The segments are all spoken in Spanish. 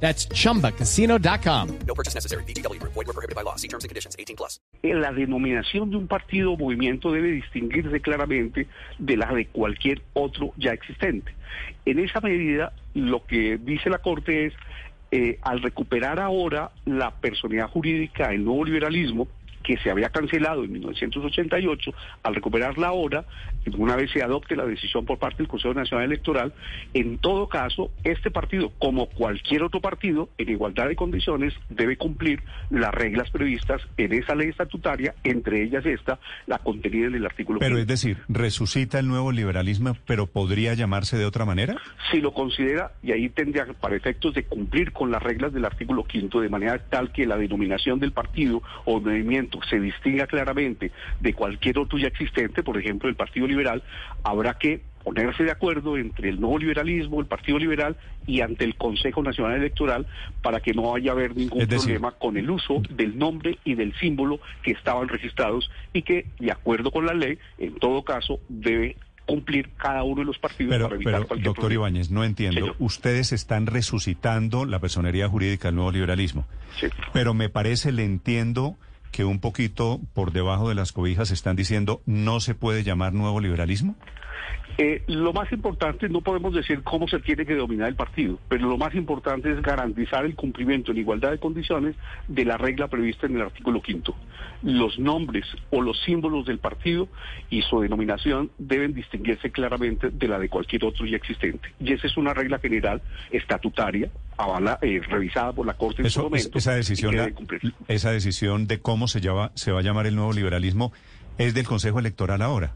That's chumbacasino.com. No purchase necessary. BGW. Void were prohibited by law. See terms and conditions. 18 plus. La denominación de un partido o movimiento debe distinguirse claramente de la de cualquier otro ya existente. En esa medida, lo que dice la Corte es, eh, al recuperar ahora la personalidad jurídica, el nuevo liberalismo, que se había cancelado en 1988, al recuperarla ahora, una vez se adopte la decisión por parte del Consejo Nacional Electoral, en todo caso, este partido, como cualquier otro partido, en igualdad de condiciones, debe cumplir las reglas previstas en esa ley estatutaria, entre ellas esta, la contenida en el artículo. Pero es decir, resucita el nuevo liberalismo, pero podría llamarse de otra manera. si lo considera, y ahí tendría para efectos de cumplir con las reglas del artículo quinto, de manera tal que la denominación del partido o movimiento se distinga claramente de cualquier otro ya existente, por ejemplo, el Partido Liberal, habrá que ponerse de acuerdo entre el nuevo liberalismo, el Partido Liberal y ante el Consejo Nacional Electoral para que no vaya a haber ningún decir- problema con el uso del nombre y del símbolo que estaban registrados y que, de acuerdo con la ley, en todo caso, debe cumplir cada uno de los partidos Pero, para evitar pero cualquier doctor problema. Ibáñez, no entiendo. Señor. Ustedes están resucitando la personería jurídica del nuevo liberalismo. Sí. Pero me parece, le entiendo que un poquito por debajo de las cobijas están diciendo no se puede llamar nuevo liberalismo. Eh, lo más importante, no podemos decir cómo se tiene que dominar el partido, pero lo más importante es garantizar el cumplimiento en igualdad de condiciones de la regla prevista en el artículo quinto. Los nombres o los símbolos del partido y su denominación deben distinguirse claramente de la de cualquier otro ya existente. Y esa es una regla general estatutaria, avala, eh, revisada por la Corte en su Eso, es- momento. esa decisión, la- esa de cómo se llama, se va a llamar el nuevo liberalismo es del Consejo Electoral ahora.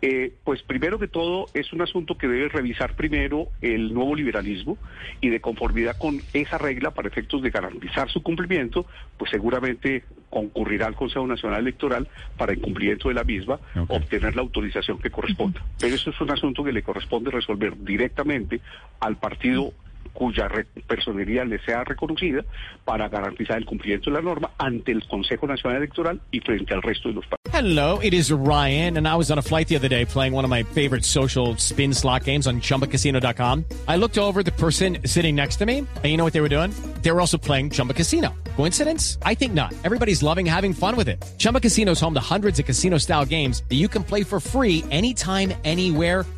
Eh, pues primero que todo es un asunto que debe revisar primero el nuevo liberalismo y de conformidad con esa regla para efectos de garantizar su cumplimiento, pues seguramente concurrirá al Consejo Nacional Electoral para el cumplimiento de la misma, obtener la autorización que corresponda. Pero eso es un asunto que le corresponde resolver directamente al partido cuya personería le sea reconocida para garantizar el cumplimiento de la norma ante el Consejo Nacional Electoral y frente al resto de los. Hello, it is Ryan, and I was on a flight the other day playing one of my favorite social spin slot games on chumbacasino.com. I looked over the person sitting next to me, and you know what they were doing? They were also playing Chumba Casino. Coincidence? I think not. Everybody's loving having fun with it. Chumba Casino is home to hundreds of casino style games that you can play for free anytime, anywhere